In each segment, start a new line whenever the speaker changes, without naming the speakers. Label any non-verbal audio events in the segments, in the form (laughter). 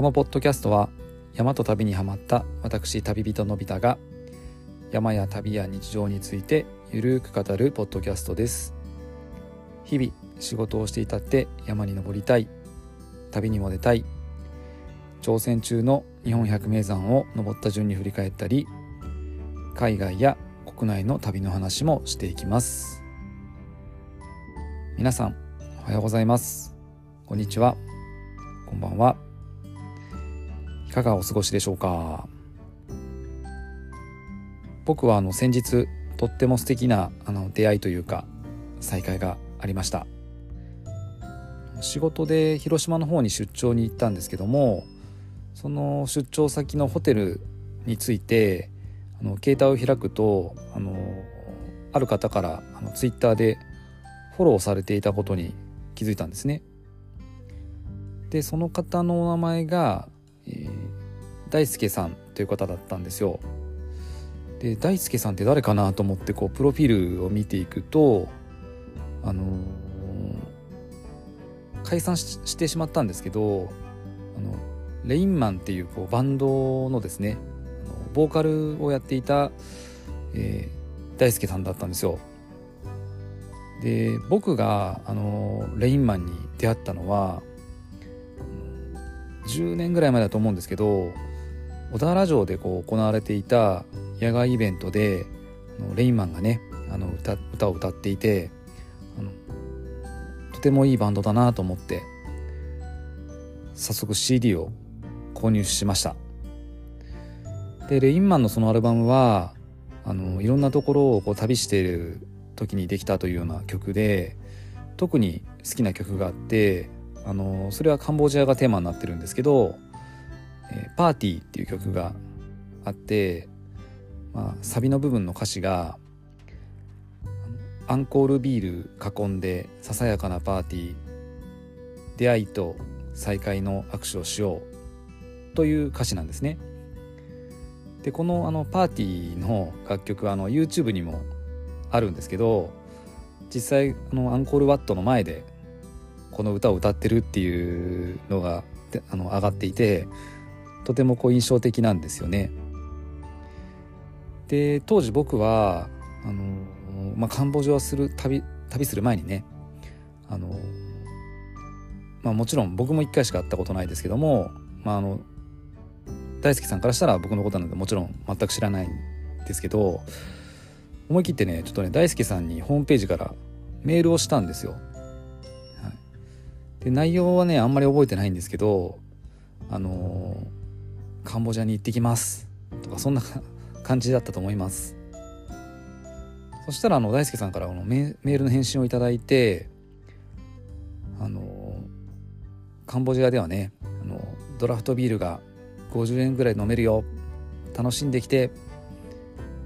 このポッドキャストは山と旅にはまった私旅人のび太が山や旅や日常についてゆるく語るポッドキャストです。日々仕事をしていたって山に登りたい。旅にも出たい。挑戦中の日本百名山を登った順に振り返ったり海外や国内の旅の話もしていきます。皆さんおはようございます。こんにちは。こんばんは。いかがお過ごしでしょうか？僕はあの先日とっても素敵なあの出会いというか再会がありました仕事で広島の方に出張に行ったんですけどもその出張先のホテルについてあの携帯を開くとあのある方からあのツイッターでフォローされていたことに気づいたんですね。でその方のお名前が、えー、大輔さんという方だったんですよ。で大輔さんって誰かなと思ってこうプロフィールを見ていくとあのー、解散してしまったんですけどあのレインマンっていうこうバンドのですねボーカルをやっていた、えー、大輔さんだったんですよ。で僕があのレインマンに出会ったのは10年ぐらい前だと思うんですけど小田原城でこう行われていた野外イベントでレインマンがねあの歌歌を歌っていてあのとてもいいバンドだなと思って早速 CD を購入しました。でレインマンのそのアルバムはあのいろんなところをこう旅している時にできたというような曲で特に好きな曲があってあのそれはカンボジアがテーマになってるんですけど「えー、パーティー」っていう曲があって、まあ、サビの部分の歌詞が「アンコールビール囲んでささやかなパーティー出会いと再会の握手をしよう」という歌詞なんですね。でこのあのパーティーの楽曲はあの YouTube にもあるんですけど実際あのアンコールワットの前でこの歌を歌ってるっていうのがあの上がっていてとてもこう印象的なんですよね。で当時僕はあの、まあ、カンボジアをする旅旅する前にねあの、まあ、もちろん僕も1回しか会ったことないですけども、まあ、あの大輔さんからしたら僕のことなのでもちろん全く知らないんですけど思い切ってねちょっとね大輔さんにホームページからメールをしたんですよ。はい、で内容はねあんまり覚えてないんですけどあのー、カンボジアに行ってきます。とかそんな (laughs) 感じだったと思います。そしたらあの大輔さんからのメールの返信をいただいてあのカンボジアではねあのドラフトビールが50円ぐらい飲めるよ。楽しんできて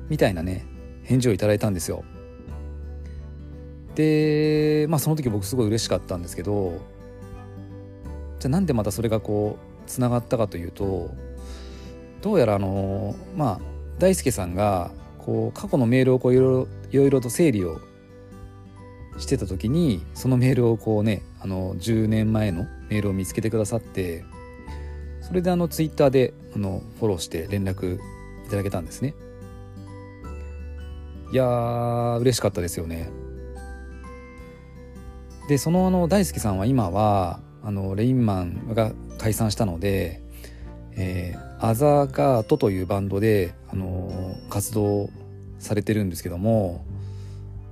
みたいなね返事をいただいたんですよ。でまあその時僕すごい嬉しかったんですけどじゃあなんでまたそれがこうつながったかというとどうやらあのまあ大輔さんがこう過去のメールをこういろいろと整理をしてた時にそのメールをこうねあの10年前のメールを見つけてくださってそれであのツイッターであのフォローして連絡いただけたんですね。いやー嬉しかったですよね。でそのあの大輔さんは今はあのレインマンが解散したので、えー、アザーガートというバンドで、あの活動されてるんですけども、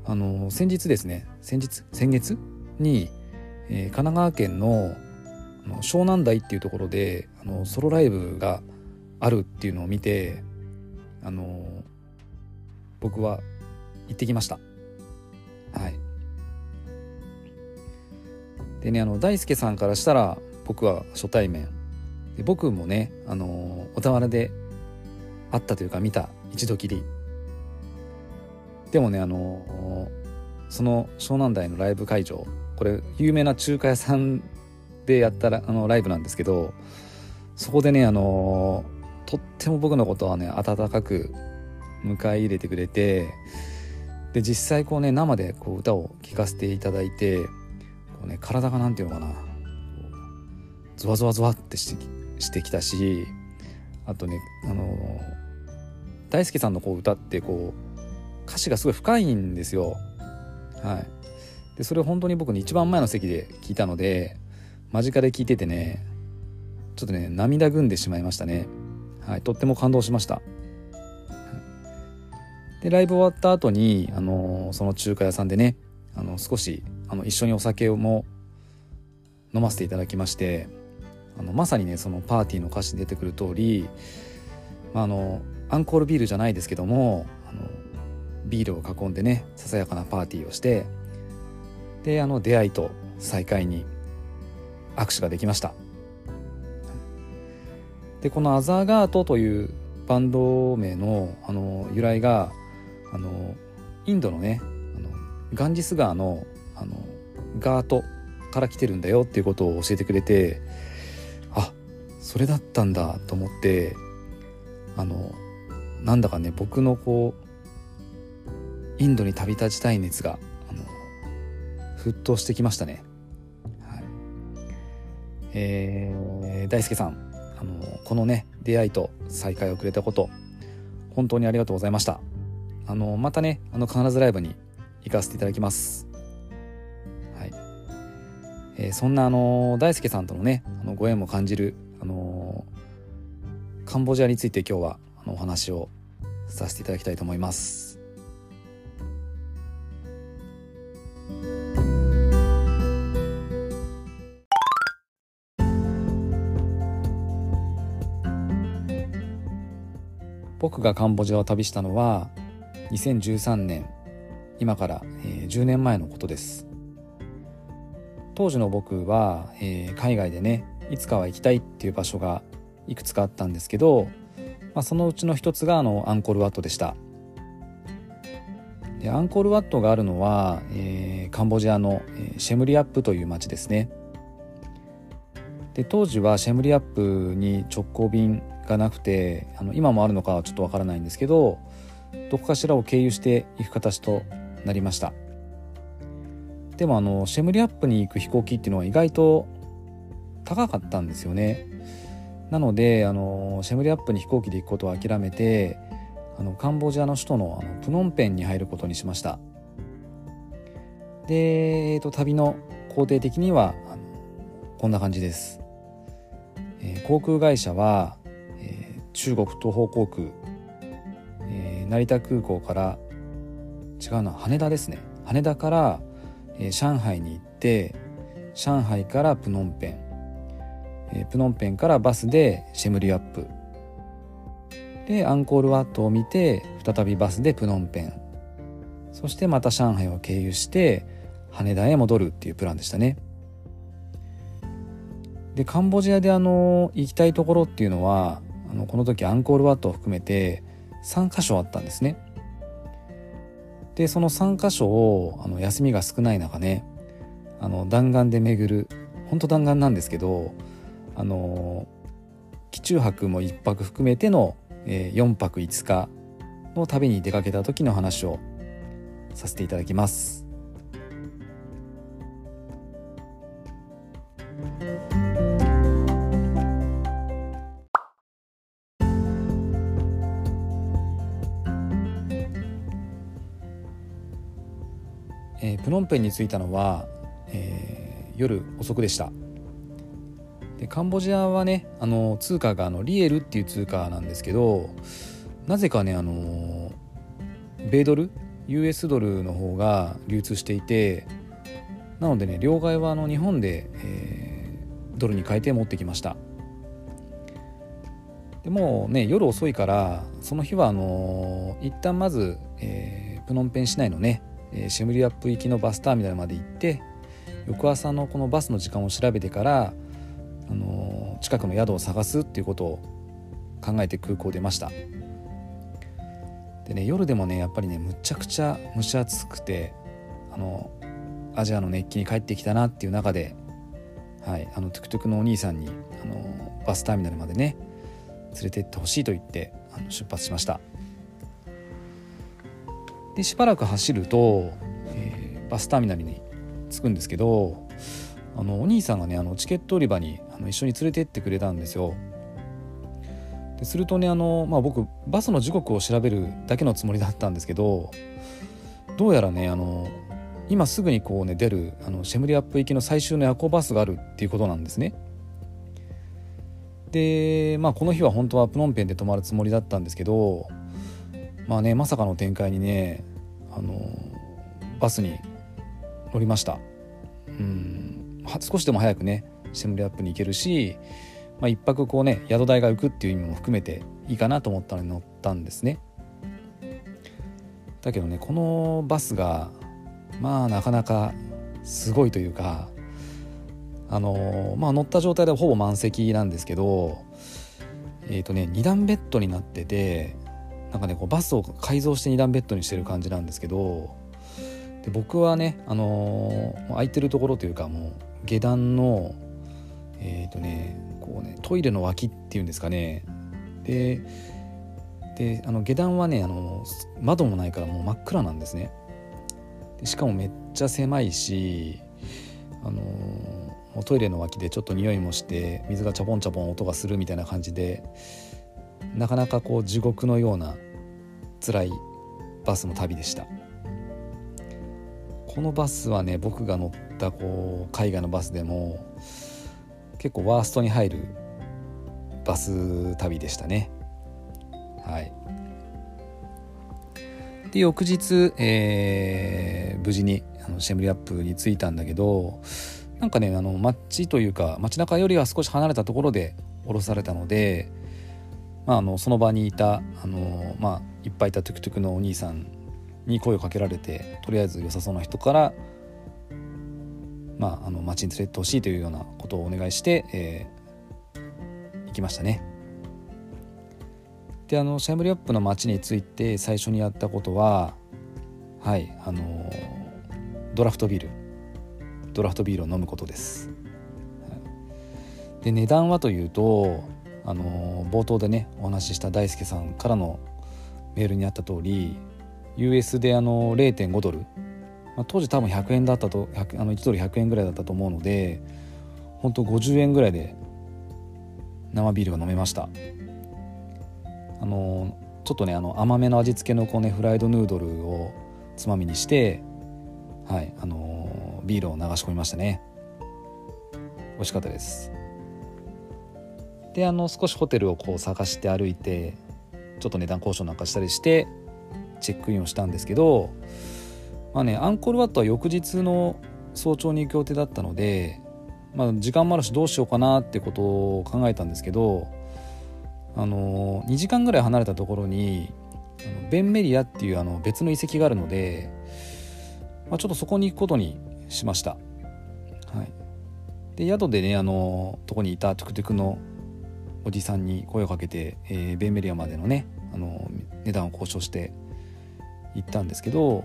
あの先日ですね先日先月に、えー、神奈川県の湘南台っていうところであのソロライブがあるっていうのを見てあの僕は行ってきました。はい。でねあの大輔さんからしたら僕は初対面。で僕もねあの小田原で会ったというか見た一度きり。でもねあのその湘南台のライブ会場これ有名な中華屋さんでやったらあのライブなんですけどそこでねあのとっても僕のことはね温かく迎え入れてくれてで実際こうね生でこう歌を聴かせていただいてこう、ね、体が何て言うのかなゾワゾワゾワってしてしてきたしあとねあの大輔さんのこう歌ってこう歌詞がすごい深いんですよ。はい、でそれを本当に僕に一番前の席で聞いたので間近で聞いててねちょっとね涙ぐんでしまいましたね。はい、とっても感動しました。でライブ終わった後にあのその中華屋さんでねあの少しあの一緒にお酒も飲ませていただきましてあのまさにねそのパーティーの歌詞に出てくる通り、まあ、あのアンコールビールじゃないですけどもあのビールを囲んでねささやかなパーティーをしてであの出会いと再会に握手ができました。でこの「アザーガート」というバンド名のあの由来があのインドのねあのガンジス川のあのガートから来てるんだよっていうことを教えてくれてそれだったんだと思ってあのなんだかね僕のこうインドに旅立ちたい熱があの沸騰してきましたね。はい、えー、大輔さんあのこのね出会いと再会をくれたこと本当にありがとうございました。あのまたねあの必ずライブに行かせていただきます。えー、そんなあの大輔さんとのねあのご縁も感じるあのカンボジアについて今日はあのお話をさせていただきたいと思います。僕がカンボジアを旅したのは2013年今から、えー、10年前のことです当時の僕は、えー、海外でねいつかは行きたいっていう場所がいくつかあったんですけど、まあ、そのうちの一つがあのアンコールワットでした。でアンコールワットがあるのは、えー、カンボジアの、シェムリアップという町ですね。で当時はシェムリアップに直行便がなくてあの今もあるのかはちょっとわからないんですけどどこかしらを経由して行く形となりました。でもあのシェムリアップに行く飛行機っていうのは意外と高かったんですよね。なのであのシェムリアップに飛行機で行くことを諦めてあのカンボジアの首都のあのプノンペンに入ることにしました。で、えーと、旅の工程的にはあのこんな感じです、えー、航空会社は、えー、中国東方航空、えー、成田空港から違うな羽田ですね。羽田からえー、上海に行って上海からプノンペン、え、プノンペンからバスでシェムリアップ。でアンコールワットを見て再びバスでプノンペン。そしてまた上海を経由して羽田へ戻るっていうプランでしたね。でカンボジアであの行きたいところっていうのはあのこの時アンコールワットを含めて3箇所あったんですね。でその3箇所をあの休みが少ない中ねあの弾丸で巡る本当弾丸なんですけどあの機中泊も1泊含めての、えー、4泊5日の旅に出かけた時の話をさせていただきます。えー、プノンペンに着いたのは、えー、夜遅くでしたでカンボジアはねあの通貨があのリエルっていう通貨なんですけどなぜかねあの米ドル？US ドルの方が流通していてなのでね両替はあの日本で、えー、ドルに変えて持ってきました。でもね夜遅いからその日はあの一旦まず、えー、プノンペン市内のねシェムリアップ行きのバスターミナルまで行って翌朝のこのバスの時間を調べてから、あの近くの宿を探すっていうことを考えて空港出ましたでね夜でもねやっぱりねむちゃくちゃ蒸し暑くてあのアジアの熱気に帰ってきたなっていう中で、はい、あのトゥクトゥクのお兄さんにあのバスターミナルまでね連れてってほしいと言ってあの出発しました。でしばらく走ると、えー、バスターミナルに着くんですけどあのお兄さんがねあのチケット売り場にあの一緒に連れてってくれたんですよ。でするとねあの、まあ、僕バスの時刻を調べるだけのつもりだったんですけどどうやらねあの今すぐにこうね出るあのシェムリアップ行きの最終の夜行バスがあるっていうことなんですね。でまあこの日は本当はプノンペンで泊まるつもりだったんですけどまあねまさかの展開にねあのバスに乗りましたうん少しでも早くねシェムリアップに行けるし、まあ、一泊こうね宿代が浮くっていう意味も含めていいかなと思ったのに乗ったんですね。だけどねこのバスがまあなかなかすごいというかあのまあ乗った状態でほぼ満席なんですけどえっ、ー、とね2段ベッドになっててなんかねこうバスを改造して2段ベッドにしてる感じなんですけどで僕はね、あのー、空いてるところというかもう下段のえっ、ー、とねこうねトイレの脇っていうんですかね。でであの下段はねあの窓もないからもう真っ暗なんですね。でしかもめっちゃ狭いしあのー、トイレの脇でちょっと匂いもして水がチャポンチャポン音がするみたいな感じでなかなかこう地獄のような辛いバスの旅でした。このバスはね僕が乗ったこう海外のバスでも結構ワーストに入るバス旅でしたね。はい。で翌日、えー、無事にあのシェムリアップに着いたんだけどなんかねあの街というか街中よりは少し離れたところで降ろされたのでまあ、あのその場にいたあの、まあ、いっぱいいたトゥクトゥクのお兄さんに声をかけられてとりあえず良さそうな人から、まあ、あの町に連れてってほしいというようなことをお願いして、えー、行きましたね。であのシャイムリアップの町について最初にやったことははいあのドラフトビールドラフトビールを飲むことです。で値段はというとあの冒頭でねお話しした大輔さんからのメールにあった通り US であの0.5ドル、まあ、当時多分100円だったとあの1ドル100円ぐらいだったと思うので本当50円ぐらいで生ビールが飲めました。あのちょっとねあの甘めの味付けのこう、ね、フライドヌードルをつまみにしてはいあのビールを流し込みましたね。美味しかったです。であの少しホテルをこう探して歩いてちょっと値段交渉なんかしたりしてチェックインをしたんですけどまあねアンコールワットは翌日の早朝に行く予定だったので、まあ、時間もあるしどうしようかなってことを考えたんですけどあの2時間ぐらい離れたところにベンメリアっていうあの別の遺跡があるので、まあ、ちょっとそこに行くことにしました。はい、で宿でねあのとこにいたトゥクトゥクのおじさんに声をかけて、えー、ベンメリアまでのねあの値段を交渉して行ったんですけど、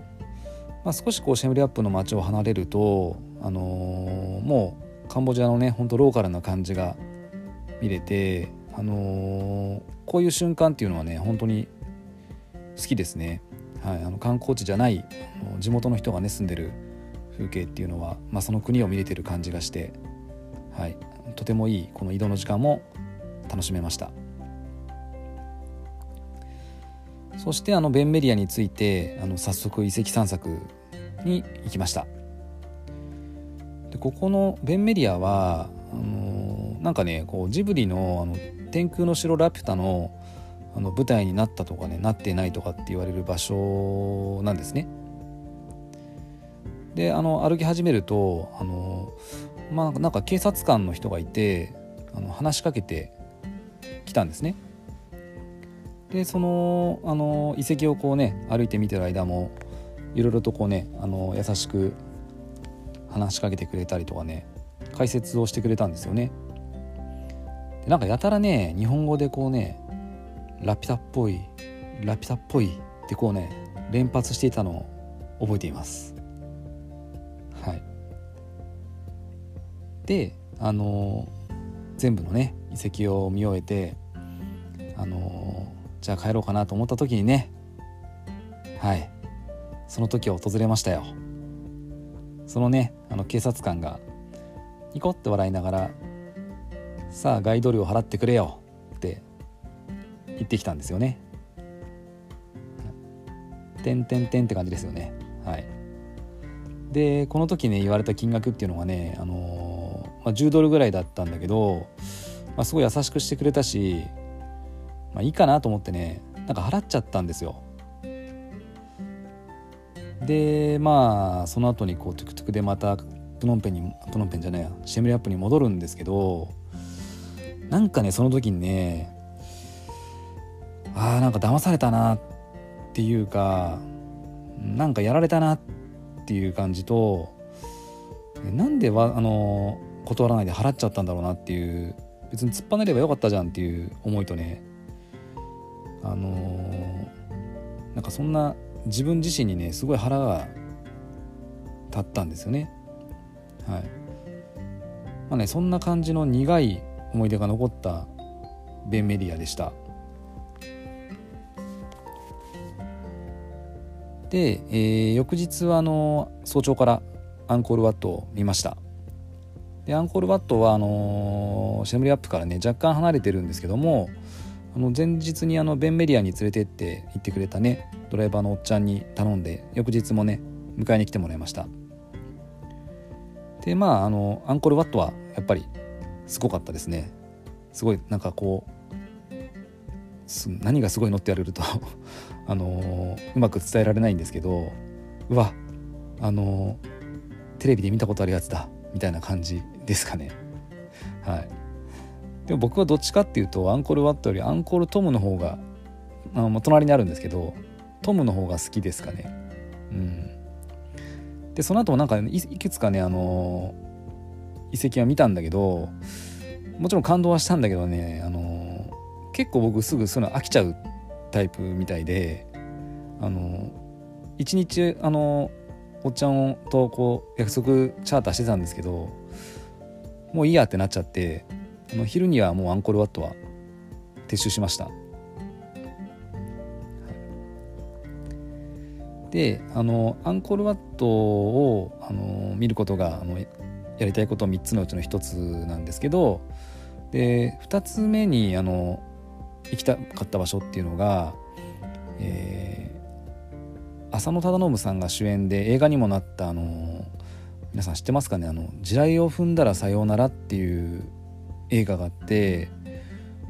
まあ、少しこうシェムリアップの街を離れると、あのー、もうカンボジアのねほんとローカルな感じが見れて、あのー、こういう瞬間っていうのはね本当に好きですね。はい、あの観光地じゃない地元の人がね住んでる風景っていうのは、まあ、その国を見れてる感じがして、はい、とてもいいこの移動の時間も楽しめましたそしてあのベンメリアについてあの早速遺跡散策に行きましたでここのベンメリアはあのなんかねこうジブリのあの天空の城ラピュタのあの舞台になったとかねなってないとかって言われる場所なんですね。であの歩き始めるとあの、まあ、なんか警察官の人がいてあの話しかけて来たんですね。でそのあの遺跡をこうね歩いてみてる間もいろいろとこうねあの優しく話しかけてくれたりとかね解説をしてくれたんですよね。でなんかやたらね日本語でこうねラピュタっぽいラピュタっぽいってこうね連発していたのを覚えています。はい、であの全部のね遺跡を見終えてあのじゃあ帰ろうかなと思った時にね。はい。その時は訪れましたよ。そのねあの警察官がニコって笑いながら「さあガイド料払ってくれよ」って行ってきたんですよね。てんてんてんって感じですよね。はい、でこの時ね言われた金額っていうのがね、あのー、まあ、10ドルぐらいだったんだけど、まあ、すごい優しくしてくれたし、まあ、いいかなと思ってねなんか払っちゃったんですよ。でまあその後にこうトゥクトゥクでまたプノンペンにプノンペンじゃないやシェムリアップに戻るんですけどなんかねその時にねあーなんか騙されたなっていうかなんかやられたなっていう感じとなんでわあの断らないで払っちゃったんだろうなっていう別に突っぱねればよかったじゃんっていう思いとねあのー、なんかそんな自分自身にねすごい腹が立ったんですよね。はいまあね、そんな感じの苦い思い出が残ったベンメディアでした。で、えー、翌日はあの早朝からアンコールワットを見ましたでアンコールワットはあのシェムリアップからね若干離れてるんですけどもあの前日にあのベンメリアに連れてって行ってくれたねドライバーのおっちゃんに頼んで翌日もね迎えに来てもらいました。でまああのアンコールワットはやっぱりすごかったですね。すごいなんかこう何がすごいのって言われると (laughs) あのうまく伝えられないんですけどうわあのテレビで見たことあるやつだみたいな感じですかね。はい。でも僕はどっちかっていうとアンコールワットよりアンコールトムの方があの隣にあるんですけどトムの方が好きですかね。うん。でその後もなんかいくつかねあの遺跡は見たんだけどもちろん感動はしたんだけどねあの結構僕すぐそういうの飽きちゃうタイプみたいであの一日あのおっちゃんとこう約束チャーターしてたんですけどもういいやってなっちゃっての昼にはもうアンコールワットは撤収しました。であのアンコールワットをあの見ることがあのやりたいこと3つのうちの1つなんですけどで2つ目にあの行きたかった場所っていうのが、えー、浅野忠信さんが主演で映画にもなったあの皆さん知ってますかね「あの地雷を踏んだらさようなら」っていう映画があって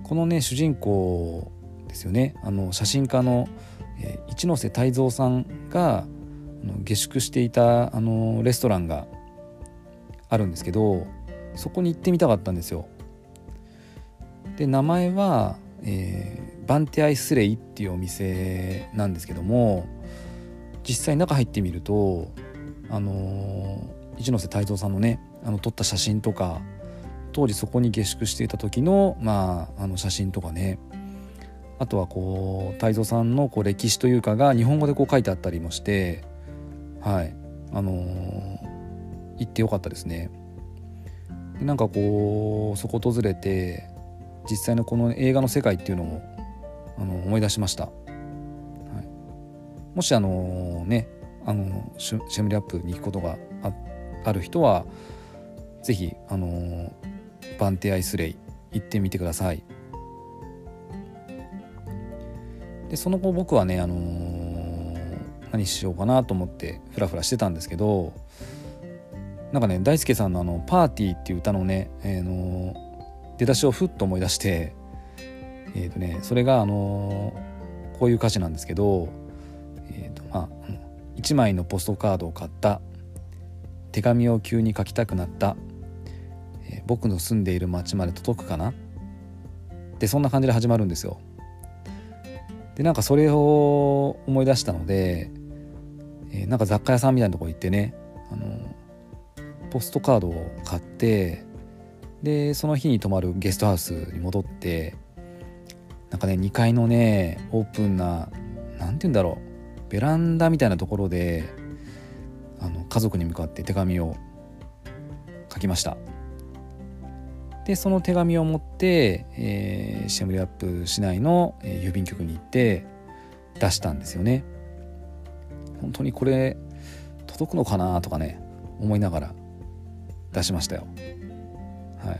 このね主人公ですよねあの写真家の、えー、一ノ瀬泰造さんがあの下宿していたあのレストランがあるんですけどそこに行ってみたかったんですよ。で名前はえー、バンテアイスレイっていうお店なんですけども実際中入ってみるとあのー、一ノ瀬泰造さんのねあの撮った写真とか当時そこに下宿していた時の,、まあ、あの写真とかね。あとはこう泰造さんのこう歴史というかが日本語でこう書いてあったりもしてはい。あのー、行ってよかったですね。でなんかこうそこ訪れて実際のこの映画の世界っていうのをあの思い出しました、はい、もしあのねあのシェムリアップに行くことがある人は是非あのバンテアイスレイ行ってみてください。でその後僕はねあの何しようかなと思ってフラフラしてたんですけどなんかね大輔さんのあの「パーティー」っていう歌のね、えー、の出だしをふっと思い出してえっ、ー、とねそれがあのこういう歌詞なんですけどえっ、とまあ1枚のポストカードを買った手紙を急に書きたくなった、えー、僕の住んでいる町まで届くかな？でそんな感じで始まるんですよ。でなんかそれを思い出したので、えー、なんか雑貨屋さんみたいなとこ行ってねあのポストカードを買ってでその日に泊まるゲストハウスに戻ってなんかね2階のねオープンな何て言うんだろうベランダみたいなところであの家族に向かって手紙を書きましたでその手紙を持って、えー、シェムリアップ市内の、郵便局に行って出したんですよね。本当にこれ届くのかなとかね思いながら出しましたよ。は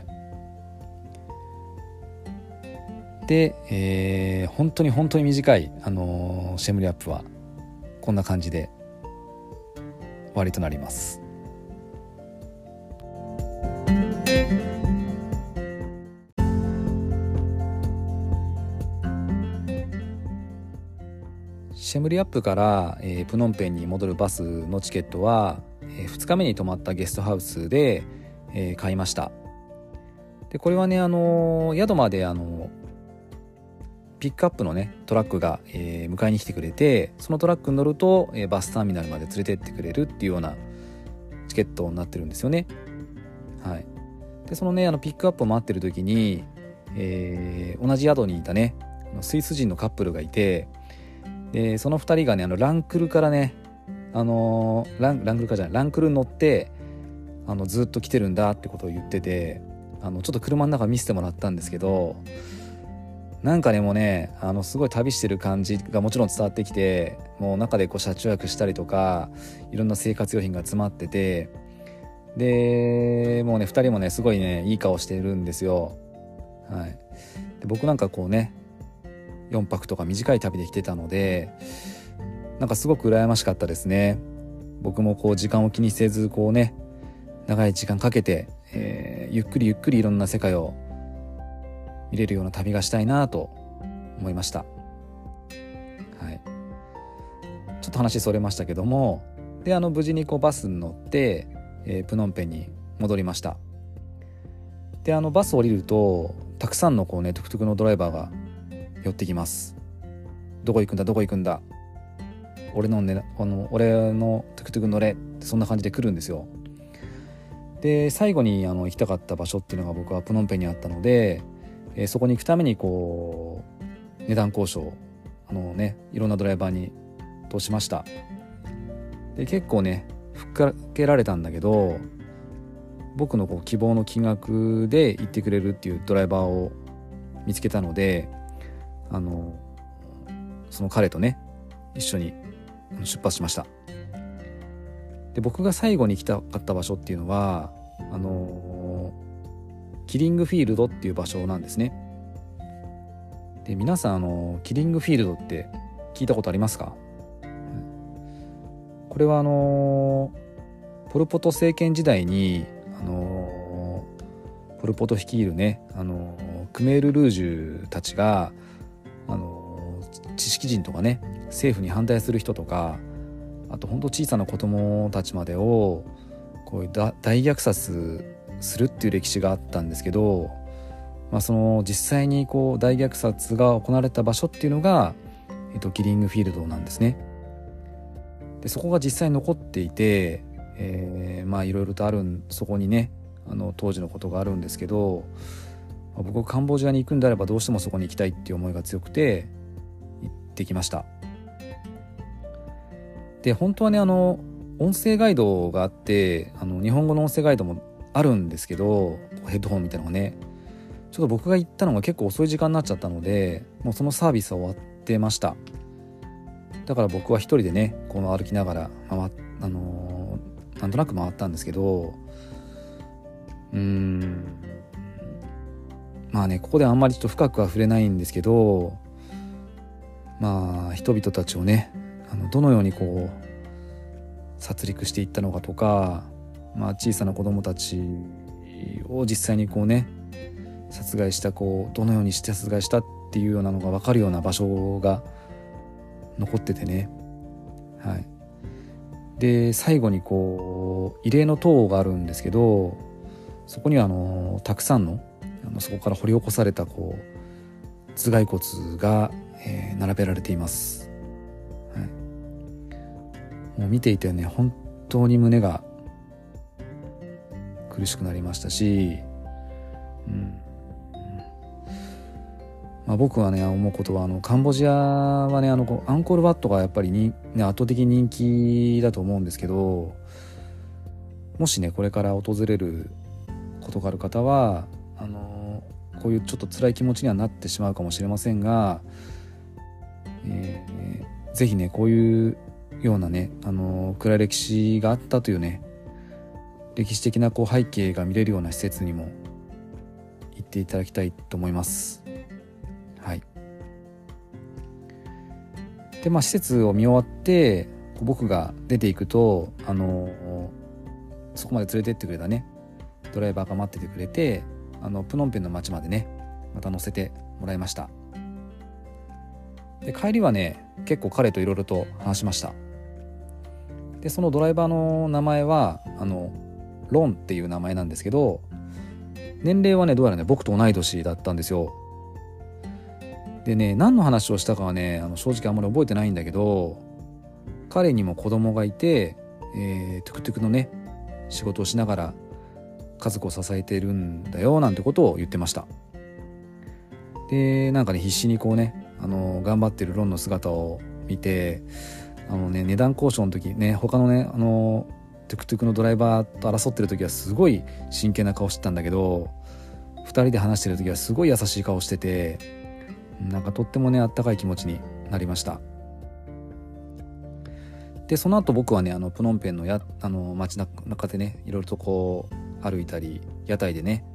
い。で、えー、本当に本当に短い、あのー、シェムリアップはこんな感じで終わりとなります。シェムリアップから、えー、プノンペンに戻るバスのチケットは、えー、2日目に泊まったゲストハウスで、えー、買いました。でこれはね、あの宿まで、あのピックアップのねトラックが、え迎えに来てくれてそのトラックに乗ると、えバスターミナルまで連れてってくれるっていうようなチケットになってるんですよね。はい。でそのねあのピックアップを待ってる時に、え同じ宿にいたねスイス人のカップルがいてでその2人がねあのランクルからねあのランランクルかじゃないランクルに乗ってあのずっと来てるんだってことを言っててあのちょっと車の中見せてもらったんですけどなんかねもねあのすごい旅してる感じがもちろん伝わってきてもう中でこう車中泊したりとかいろんな生活用品が詰まっててでもうね2人もねすごいねいい顔してるんですよ。はい、で僕なんかこうね4泊とか短い旅で来てたのでなんかすごく羨ましかったですね。僕もこう時間を気にせずこうね長い時間かけて、えー、ゆっくりゆっくりいろんな世界を見れるような旅がしたいなと思いました。はい。ちょっと話それましたけどもであの無事にこうバスに乗って、えー、プノンペンに戻りました。であのバス降りるとたくさんのこうねトゥクトゥクのドライバーが寄ってきます。どこ行くんだ？どこ行くんだ？俺の,、ね、あの俺のトゥクトゥク乗れ。ってそんな感じで来るんですよ。で最後にあの行きたかった場所っていうのが僕はプノンペンにあったので、えー、そこに行くためにこう値段交渉あのねいろんなドライバーに通しました。で結構ねふっかけられたんだけど僕のこう希望の金額で行ってくれるっていうドライバーを見つけたのであのその彼とね一緒に出発しました。で僕が最後に行きたかった場所っていうのはあのキリングフィールドっていう場所なんですね。で皆さんあのキリングフィールドって聞いたことありますか？これはあのポル・ポト政権時代にあのポル・ポト率いるねあのクメール・ルージュたちがあの知識人とかね政府に反対する人とかあと本当小さな子供たちまでをこういう大虐殺するっていう歴史があったんですけど、まあ、その実際にこう大虐殺が行われた場所っていうのが、えっと、キリングフィールドなんですね。でそこが実際に残っていて、えー、まあいろいろとあるそこにねあの当時のことがあるんですけど僕カンボジアに行くんであればどうしてもそこに行きたいっていう思いが強くて行ってきました。で本当はねあの音声ガイドがあってあの日本語の音声ガイドもあるんですけどヘッドホンみたいなのがねちょっと僕が行ったのが結構遅い時間になっちゃったのでもうそのサービスは終わってました。だから僕は一人でねこの歩きながら回あのー、なんとなく回ったんですけどうん。まあねここであんまりちょっと深くは触れないんですけどまあ人々たちをねあのどのようにこう殺戮していったのかとか、まあ、小さな子供たちを実際にこうね殺害したこうどのようにして殺害したっていうようなのが分かるような場所が残っててね。はい。で最後にこう慰霊の塔があるんですけどそこにはあのたくさんのあのそこから掘り起こされたこう頭蓋骨が、えー、並べられています、はい、もう見ていてね本当に胸が苦しくなりましたし、うん。まあ、僕はね思うことはあのカンボジアはねあのアンコールワットがやっぱりに、ね、圧倒的人気だと思うんですけどもしねこれから訪れることがある方はあのこういうちょっと辛い気持ちにはなってしまうかもしれませんが、えー、ぜひねこういうようなねあの暗い歴史があったというね歴史的なこう背景が見れるような施設にも行っていただきたいと思います。はいでまあ施設を見終わって僕が出ていくとあのそこまで連れてってくれたねドライバーが待っててくれてあのプノンペンの町までねまた乗せてもらいました。で帰りはね結構彼といろいろと話しました。でそのドライバーの名前はあのロンっていう名前なんですけど年齢はねどうやらね僕と同い年だったんですよ。でね何の話をしたかはねあの正直あんまり覚えてないんだけど彼にも子供がいて、えー、トゥクトゥクのね仕事をしながら家族を支えてるんだよなんてことを言ってました。でなんかね必死にこうねあの頑張ってるロンの姿を見てあのね値段交渉の時ね他のねあのトゥクトゥクのドライバーと争ってる時はすごい真剣な顔してたんだけど2人で話してる時はすごい優しい顔しててなんかとってもねあったかい気持ちになりました。でその後僕はねあのプノンペンのやあの街中でねいろいろとこう歩いたり屋台でね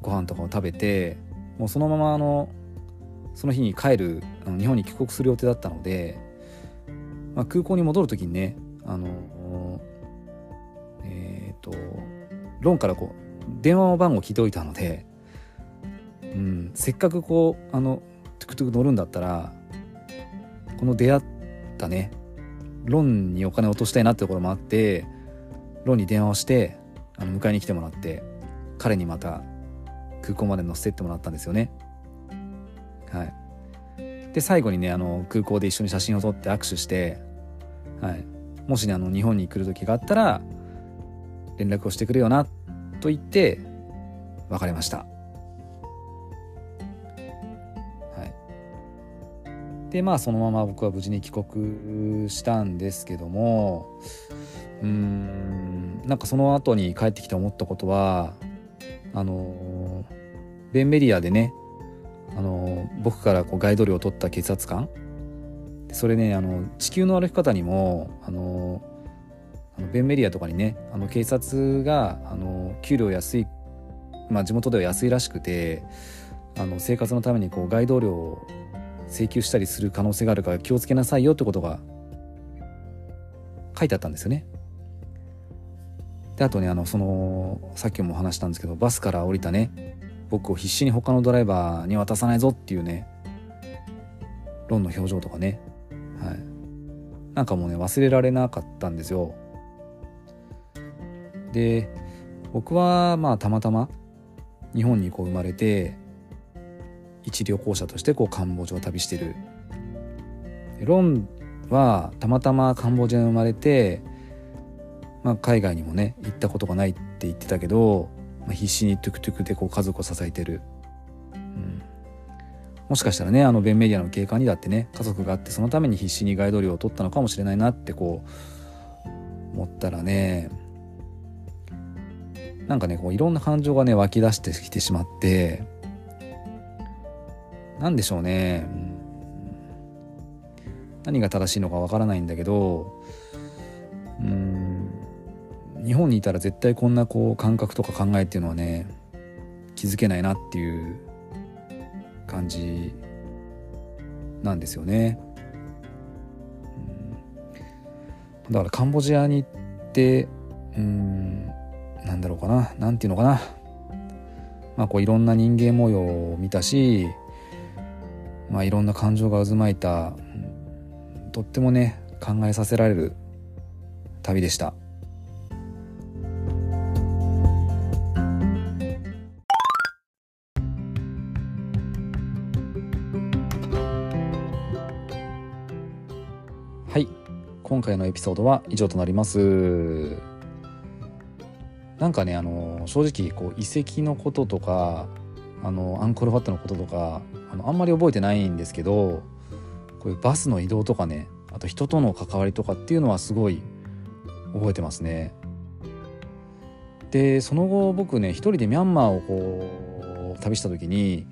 ご飯とかを食べてもうそのままあのその日に帰るあの日本に帰国する予定だったので、まあ、空港に戻る時にねあのえっ、ー、とロンからこう電話番号聞いておいたので、うん、せっかくこうあのトゥクトゥク乗るんだったらこの出会ったねロンにお金を落としたいなってところもあってロンに電話をしてあの迎えに来てもらって彼にまた空港まで乗せてってもらったんですよね。はい、で最後にねあの空港で一緒に写真を撮って握手して、はい、もしねあの日本に来る時があったら連絡をしてくれよなと言って別れました。でまあそのまま僕は無事に帰国したんですけどもうんなんかその後に帰ってきて思ったことはあのベンメディアでねあの僕からこうガイド料を取った警察官それねあの地球の歩き方にもあのあのベンメディアとかにねあの警察があの給料安い、まあ、地元では安いらしくてあの生活のためにこうガイド料を請求したりする可能性があるから気をつけなさいよってことが書いてあったんですよね。であとねあのそのさっきも話したんですけどバスから降りたね僕を必死に他のドライバーに渡さないぞっていうねロンの表情とかね。はい。なんかもうね忘れられなかったんですよ。で僕はまあたまたま日本にこう生まれて一旅行者としてこうカンボジアを旅してる。ロンはたまたまカンボジアに生まれて、まあ、海外にもね行ったことがないって言ってたけど、まあ、必死にトゥクトゥクでこう家族を支えてる、うん、もしかしたらねあのベンメディアの警官にだってね家族があってそのために必死にガイド料を取ったのかもしれないなってこう思ったらねなんかねこういろんな感情がね湧き出してきてしまって何でしょうね、何が正しいのかわからないんだけど日本にいたら絶対こんなこう感覚とか考えっていうのはね気づけないなっていう感じなんですよね。だからカンボジアに行ってうんなんだろうかななんていうのかなまあこういろんな人間模様を見たしまあ、いろんな感情が渦巻いたとってもね考えさせられる旅でした。今回のエピソードは以上となりますなんかねあの正直こう遺跡のこととかあのアンコールファットのこととかあのあんまり覚えてないんですけどこういうバスの移動とかねあと人との関わりとかっていうのはすごい覚えてますね。でその後僕ね一人でミャンマーをこう旅した時に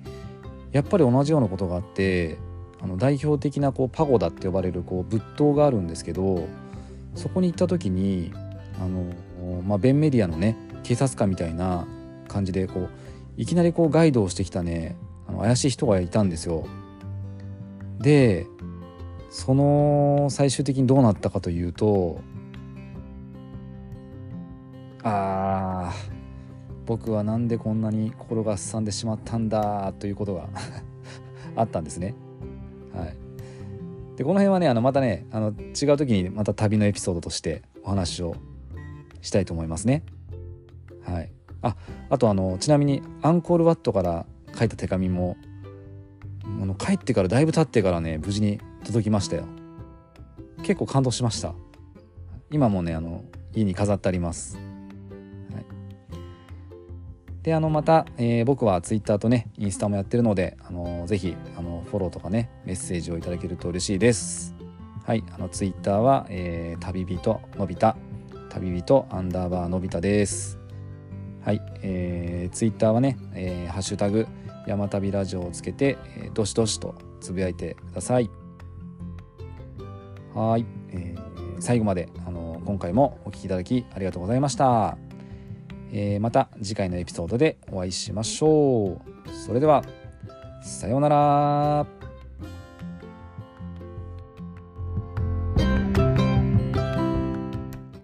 やっぱり同じようなことがあってあの代表的なこうパゴダって呼ばれるこう仏塔があるんですけどそこに行った時にあの、まあ、ベンメディアのね警察官みたいな感じでこういきなりこうガイドをしてきたねあの怪しい人がいたんですよ。でその最終的にどうなったかというとあー僕はなんでこんなに心がすさんでしまったんだということが (laughs) あったんですね。はい、でこの辺はねあのまたねあの違う時にまた旅のエピソードとしてお話をしたいと思いますね。はい、ああとあのちなみにアンコールワットから書いた手紙もあの帰ってからだいぶ経ってからね無事に届きましたよ。結構感動しました。今もねあの家に飾ってあります。であのまた、えー、僕は Twitter とねインスタもやってるのであのぜひあのフォローとかねメッセージをいただけると嬉しいです。はいあの Twitter は、えー、旅人のび太旅人アンダーバーのび太です。はい、えー、Twitter はね、えー、ハッシュタグ山旅ラジオをつけて、えー、どしどしとつぶやいてください。はい、えー、最後まであの今回もお聴きいただきありがとうございました。えー、また次回のエピソードでお会いしましょう。それでは、さようなら。